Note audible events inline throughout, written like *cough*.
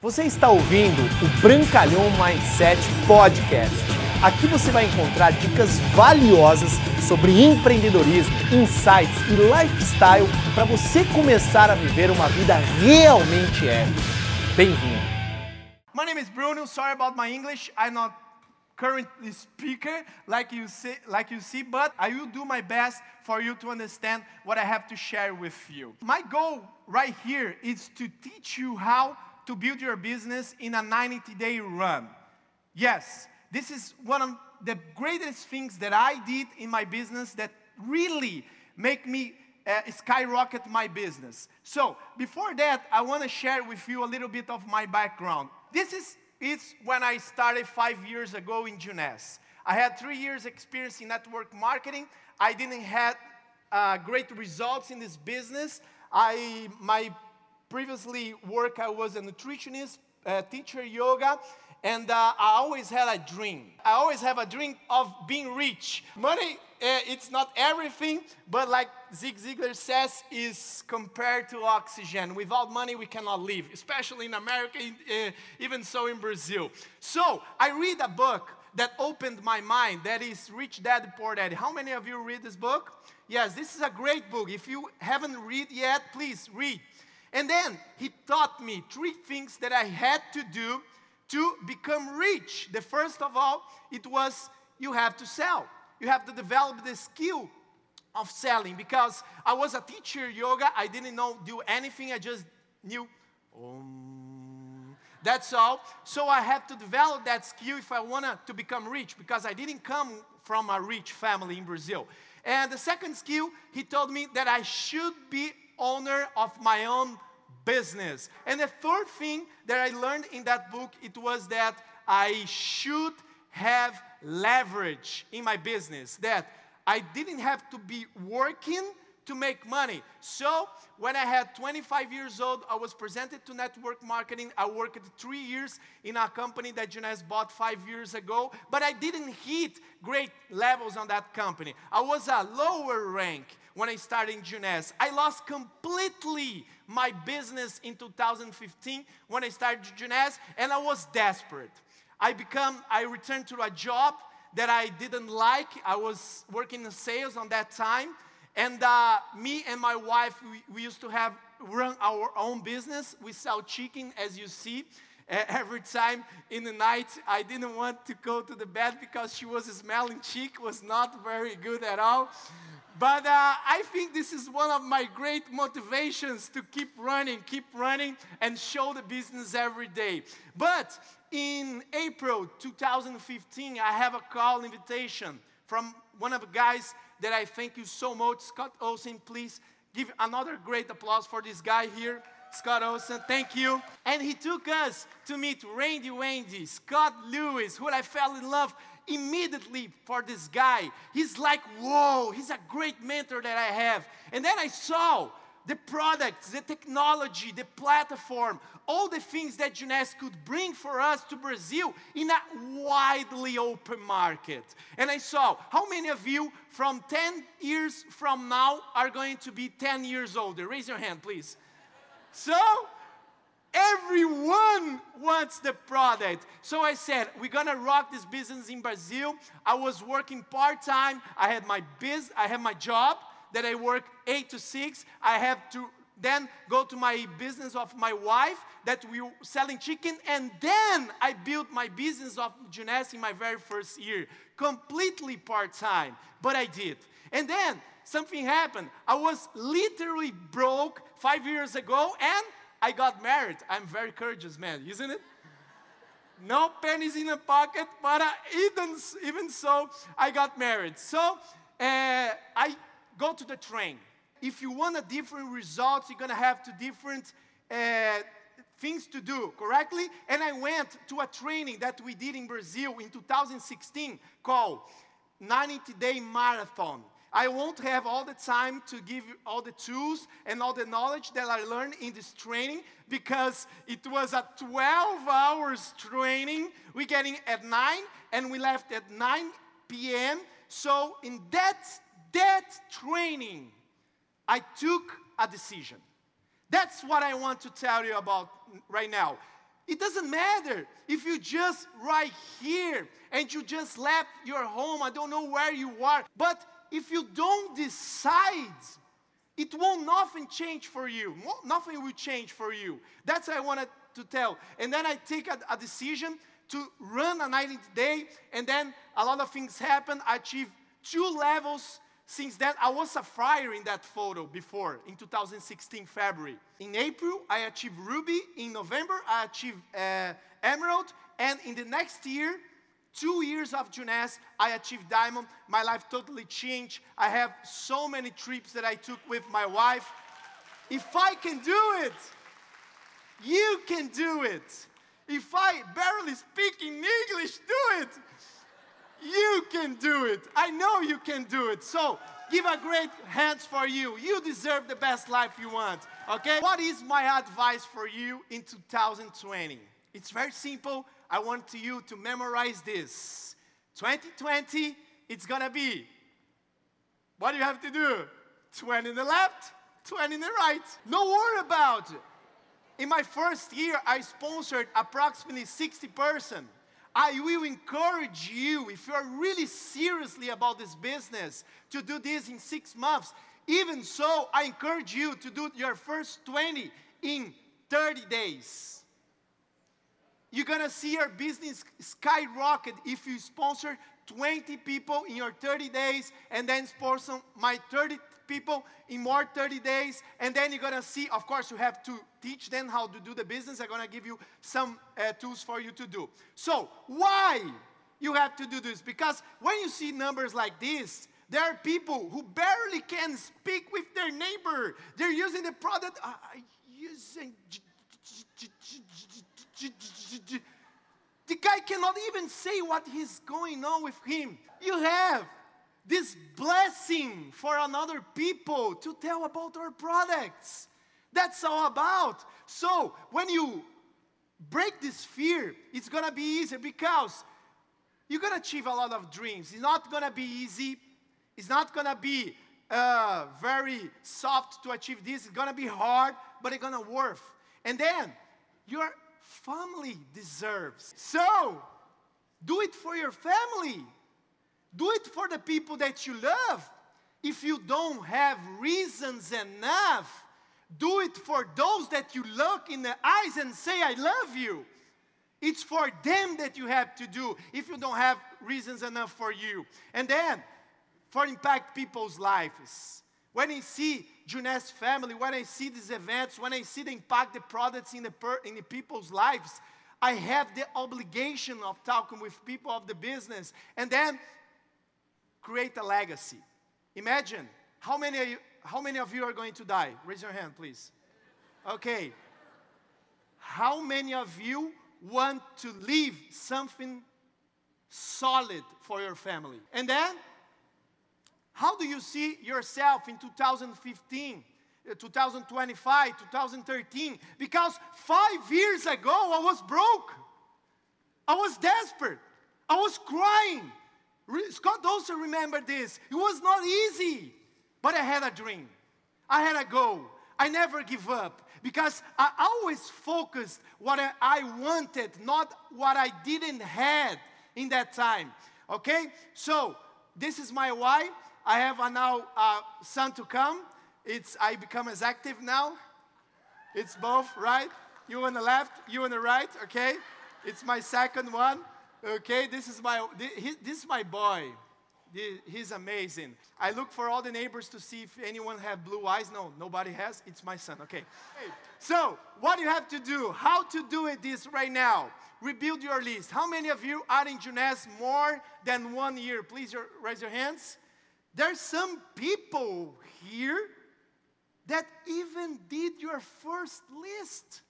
Você está ouvindo o Brancalhão Mindset Podcast. Aqui você vai encontrar dicas valiosas sobre empreendedorismo, insights e lifestyle para você começar a viver uma vida realmente épica. Bem-vindo. My name is Bruno. Sorry about my English. I'm not currently speaker like you see, like you see, but I will do my best for you to understand what I have to share with you. My goal right here is to teach you how to build your business in a 90 day run. Yes, this is one of the greatest things that I did in my business that really make me uh, skyrocket my business. So, before that, I want to share with you a little bit of my background. This is it's when I started five years ago in Jeunesse. I had three years experience in network marketing. I didn't have uh, great results in this business. I my previously work I was a nutritionist, uh, teacher yoga, and uh, I always had a dream. I always have a dream of being rich. Money, uh, it's not everything, but like Zig Ziglar says, is compared to oxygen. Without money, we cannot live, especially in America, uh, even so in Brazil. So I read a book that opened my mind. That is Rich Dad Poor Dad. How many of you read this book? Yes, this is a great book. If you haven't read yet, please read. And then he taught me three things that I had to do to become rich. The first of all, it was you have to sell. You have to develop the skill of selling because I was a teacher yoga. I didn't know do anything. I just knew um, that's all. So I had to develop that skill if I wanted to become rich because I didn't come from a rich family in Brazil. And the second skill, he told me that I should be owner of my own business. And the third thing that I learned in that book it was that I should have leverage in my business that I didn't have to be working to make money. So, when I had 25 years old, I was presented to network marketing. I worked three years in a company that Jeunesse bought five years ago, but I didn't hit great levels on that company. I was a lower rank when I started in Jeunesse. I lost completely my business in 2015 when I started Jeunesse, and I was desperate. I become, I returned to a job that I didn't like. I was working in sales on that time and uh, me and my wife, we, we, used to have run our own business. We sell chicken, as you see. *laughs* Every time in the night, I didn't want to go to the bed because she was smelling chick, was not very good at all. But uh, I think this is one of my great motivations to keep running, keep running, and show the business every day. But in April 2015, I have a call invitation from one of the guys that I thank you so much. Scott Olsen, please give another great applause for this guy here. Scott Olsen, thank you. And he took us to meet Randy Wendy, Scott Lewis, who I fell in love immediately for this guy. He's like, whoa, he's a great mentor that I have. And then I saw the products, the technology, the platform, all the things that Jeunesse could bring for us to Brazil in a widely open market. And I saw how many of you from 10 years from now are going to be 10 years older. Raise your hand, please. So, everyone wants the product. So I said, we're gonna rock this business in Brazil. I was working part-time. I had my biz, I had my job that I work eight to six. I have to then go to my business of my wife that we were selling chicken and then i built my business of Jeunesse in my very first year completely part-time but i did. And then something happened. I was literally broke five years ago and i got married. I'm very courageous man isn't it? No pennies in the pocket but even, even so i got married. So uh, i go to the train. If you want a different results, you're gonna have to different uh, things to do correctly. And I went to a training that we did in Brazil in 2016 called 90 Day Marathon. I won't have all the time to give you all the tools and all the knowledge that I learned in this training because it was a 12 hours training. We getting at 9 and we left at 9 p.m. So in that that training, I took a decision. That's what I want to tell you about right now. It doesn't matter if you just right here and you just left your home, I don't know where you are, but if you don't decide, it won't nothing change for you. Nothing will change for you. That's what I wanted to tell. And then I take a, a decision to run a 90 day, and then a lot of things happen. I achieve two levels since then. I was a friar in that photo before, in 2016, February. In April, I achieved Ruby. In November, I achieved uh, Emerald. And in the next year, two years of Jeunesse, I achieved Diamond. My life totally changed. I have so many trips that I took with my wife. If I can do it, you can do it. If I barely speak in English, do it. Can do it. I know you can do it. So give a great hands for you. You deserve the best life you want. Okay? What is my advice for you in 2020? It's very simple. I want you to memorize this. 2020, it's gonna be what do you have to do? 20 in the left, 20 in the right. No worry about it. In my first year, I sponsored approximately 60 persons. I will encourage you, if you're really seriously about this business, to do this in six months. Even so, I encourage you to do your first 20 in 30 days. You're gonna see your business skyrocket if you sponsor 20 people in your 30 days and then sponsor my 30 people in more 30 days. And then you're gonna see, of course, you have to teach them how to do the business. I'm gonna give you some uh, tools for you to do. So, why you have to do this? Because when you see numbers like this, there are people who barely can speak with their neighbor. They're using the product, using. The guy cannot even say what is going on with him. You have this blessing for another people to tell about our products. That's all about. So when you break this fear, it's gonna be easier because you're gonna achieve a lot of dreams. It's not gonna be easy. It's not gonna be uh, very soft to achieve this. It's gonna be hard, but it's gonna work. And then your family deserves. So do it for your family. Do it for the people that you love. If you don't have reasons enough, do it for those that you look in the eyes and say, I love you. It's for them that you have to do if you don't have reasons enough for you. And then, for impact people's lives. When I see Jeunesse family, when I see these events, when I see the impact the products in the, per, in the people's lives, I have the obligation of talking with people of the business. And then create a legacy. Imagine how many, you, how many of you are going to die? Raise your hand, please. Okay. How many of you want to leave something solid for your family? And then, how do you see yourself in 2015? Uh, 2025, 2013, because five years ago I was broke. I was desperate. I was crying. Scott also remembered this. It was not easy, but I had a dream. I had a goal. I never give up because I always focused what I wanted, not what I didn't have in that time. Okay, so this is my why. I have a now uh, son to come. It's I become as active now. It's both right. You on the left, you on the right. Okay, it's my second one. Okay, this is my this is my boy. He's amazing. I look for all the neighbors to see if anyone have blue eyes. No, nobody has. It's my son. Okay. So, what you have to do? How to do it this right now? Rebuild your list. How many of you are in Jeunesse more than one year? Please your, raise your hands. There's some people here that even did your first list.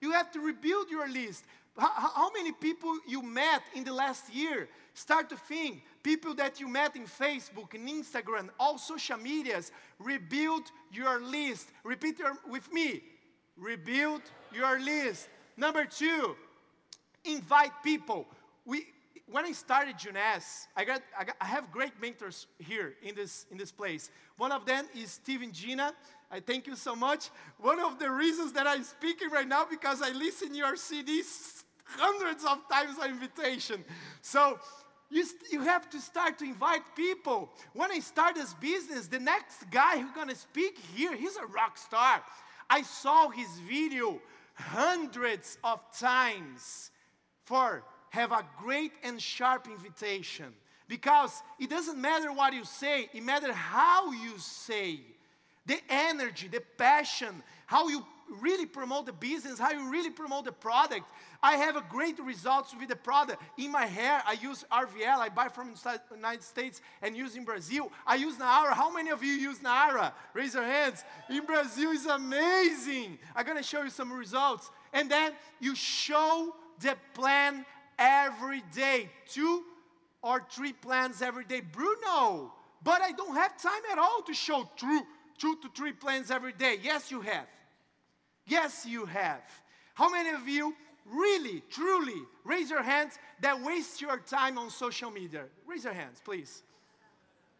You have to rebuild your list. How, how many people you met in the last year? Start to think. People that you met in Facebook and Instagram, all social medias. Rebuild your list. Repeat your, with me. Rebuild your list. Number two, invite people. We, when I started Jeunesse, I, got, I, got, I have great mentors here in this, in this place. One of them is Steve and Gina. I thank you so much. One of the reasons that I'm speaking right now because I listen your CDs hundreds of times an invitation. So you, you have to start to invite people. When I start this business, the next guy who's gonna speak here, he's a rock star. I saw his video hundreds of times for have a great and sharp invitation. Because it doesn't matter what you say, it matters how you say. The energy, the passion, how you really promote the business, how you really promote the product. I have a great results with the product. In my hair, I use RVL, I buy from the United States and use in Brazil. I use Nara. How many of you use Nara? Raise your hands. In Brazil is amazing. I'm gonna show you some results. And then you show the plan every day. Two or three plans every day. Bruno, but I don't have time at all to show two, two to three plans every day. Yes, you have. Yes, you have. How many of you really, truly, raise your hands that waste your time on social media? Raise your hands, please.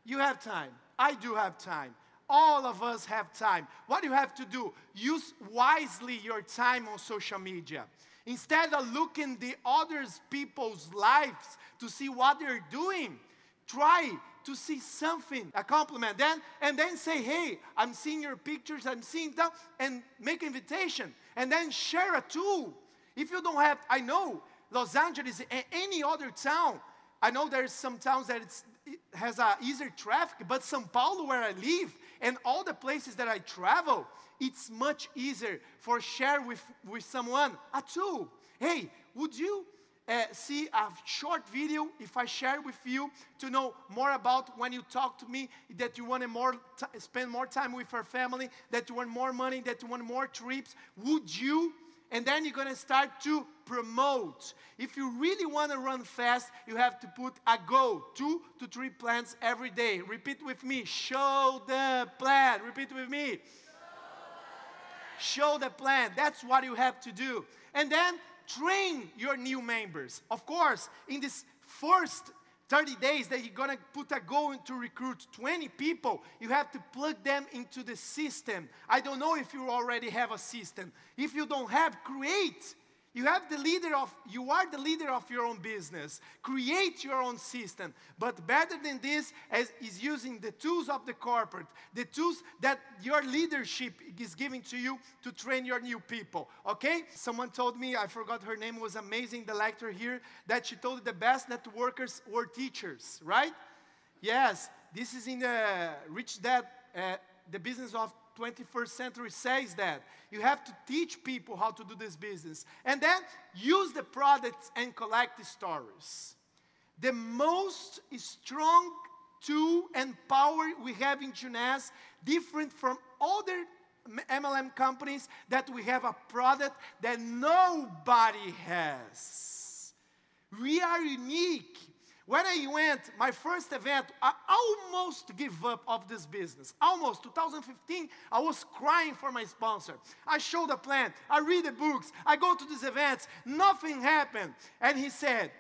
You have time. I do have time. All of us have time. What do you have to do? Use wisely your time on social media. Instead of looking the others people's lives to see what they're doing, try to see something, a compliment, then and then say, "Hey, I'm seeing your pictures, I'm seeing that," and make invitation, and then share a tool. If you don't have, I know Los Angeles and any other town. I know there's some towns that it has a easier traffic, but São Paulo, where I live, and all the places that I travel, it's much easier for share with, with someone a tool. Hey, would you uh, see a short video if I share with you to know more about when you talk to me that you want to more spend more time with your family, that you want more money, that you want more trips? Would you? And then you're going to start to promote. If you really want to run fast, you have to put a goal, two to three plans every day. Repeat with me. Show the plan. Repeat with me. Show the plan. That's what you have to do. And then train your new members. Of course, in this first 30 days that you're gonna put a goal to recruit 20 people, you have to plug them into the system. I don't know if you already have a system. If you don't have, create you have the leader of, you are the leader of your own business. Create your own system. But better than this is, using the tools of the corporate, the tools that your leadership is giving to you to train your new people. Okay? Someone told me, I forgot her name, was amazing, the lecturer here, that she told the best networkers were teachers, right? Yes, this is in the Rich Dad, uh, the business of 21st century says that. You have to teach people how to do this business. And then use the products and collect the stories. The most strong tool and power we have in Jeunesse, different from other MLM companies, that we have a product that nobody has. We are unique when I went, my first event, I almost gave up of this business. Almost. 2015, I was crying for my sponsor. I show the plan. I read the books. I go to these events. Nothing happened. And he said,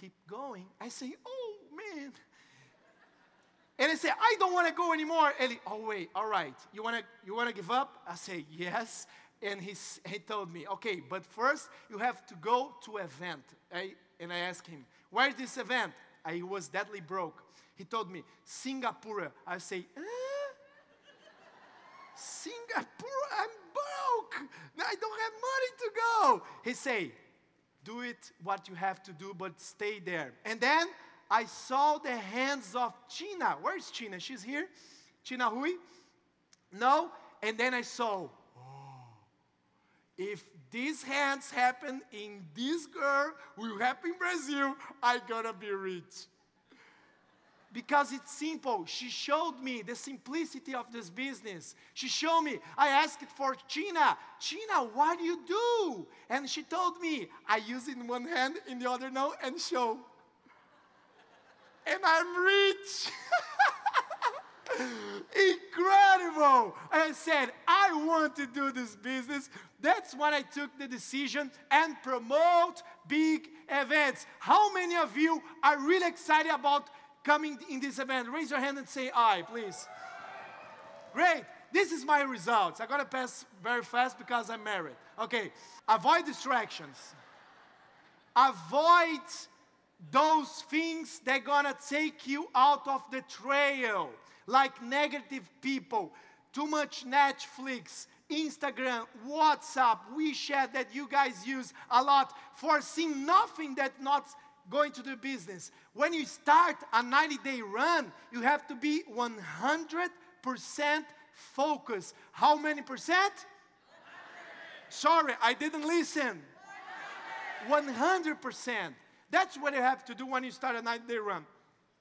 keep going. I say, oh, man. And I say, I don't want to go anymore. And he, oh, wait, all right. You want to you wanna give up? I say, yes. And he, he told me, okay, but first you have to go to event. I, and I asked him, where is this event? I was deadly broke. He told me, Singapore. I say, eh? Singapore, I'm broke. I don't have money to go. He say, do it what you have to do, but stay there. And then I saw the hands of China. Where's China? She's here. China Hui? No. And then I saw, oh, if these hands happen in this girl, will happen in Brazil, I gotta be rich. Because it's simple. She showed me the simplicity of this business. She showed me. I asked for China. China, what do you do? And she told me, I use in one hand, in the other no, and show. And I'm rich. *laughs* Incredible. And I said, I want to do this business. That's when I took the decision and promote big events. How many of you are really excited about coming in this event? Raise your hand and say I, please. Great. this is my results. I'm gonna pass very fast because I'm married. Okay, avoid distractions. Avoid those things that gonna take you out of the trail, like negative people, too much Netflix, Instagram, WhatsApp, WeChat that you guys use a lot for seeing nothing that not going to do business. When you start a 90 day run, you have to be 100% focused. How many percent? 100. Sorry, I didn't listen. 100. 100%. That's what you have to do when you start a 90 day run.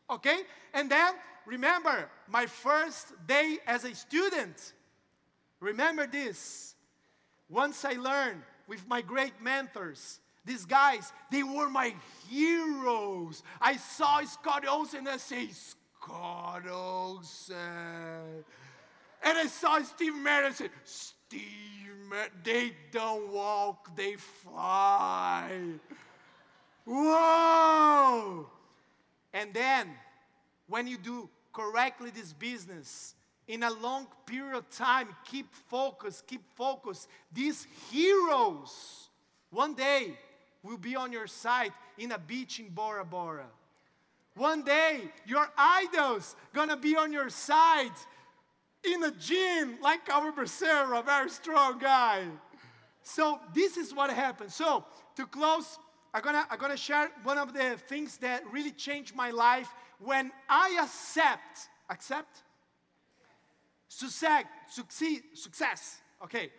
Okay? And then remember, my first day as a student, remember this. Once I learned with my great mentors, these guys, they were my heroes. I saw Scott Olsen and I say, Scott Olsen. And I saw Steve I said, Steve they don't walk, they fly. Whoa! And then, when you do correctly this business, in a long period of time, keep focus, keep focus. These heroes, one day, will be on your side in a beach in Bora Bora. One day, your idols gonna be on your side in a gym like our Becerra, a very strong guy. So this is what happened. So to close, I'm gonna, I'm gonna share one of the things that really changed my life when I accept, accept, success, succeed, success, okay,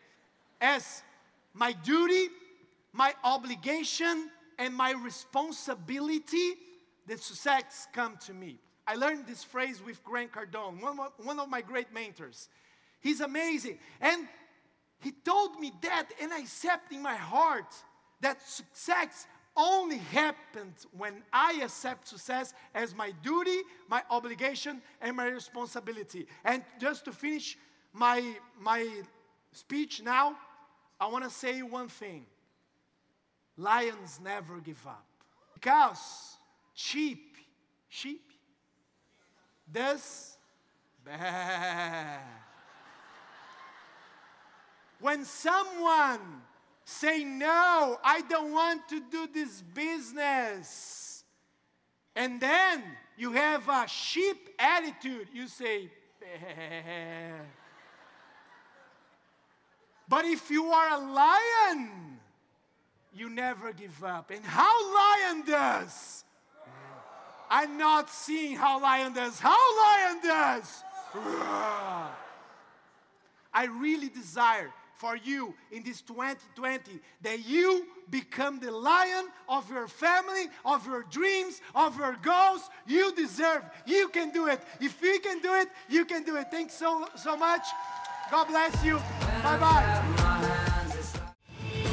as my duty my obligation and my responsibility, the success come to me. I learned this phrase with Grant Cardone, one one of my great mentors. He's amazing. And he told me that, and I accept in my heart that success only happens when I accept success as my duty, my obligation, and my responsibility. And just to finish my, my speech now, I want to say one thing. Lions never give up. Because sheep, sheep, does bad. When someone say no, I don't want to do this business, and then you have a sheep attitude, you say, but if you are a lion, you never give up. And how lion does. I'm not seeing how lion does. How lion does. I really desire for you in this 2020 that you become the lion of your family, of your dreams, of your goals. You deserve. You can do it. If you can do it, you can do it. Thanks so so much. God bless you. Bye bye.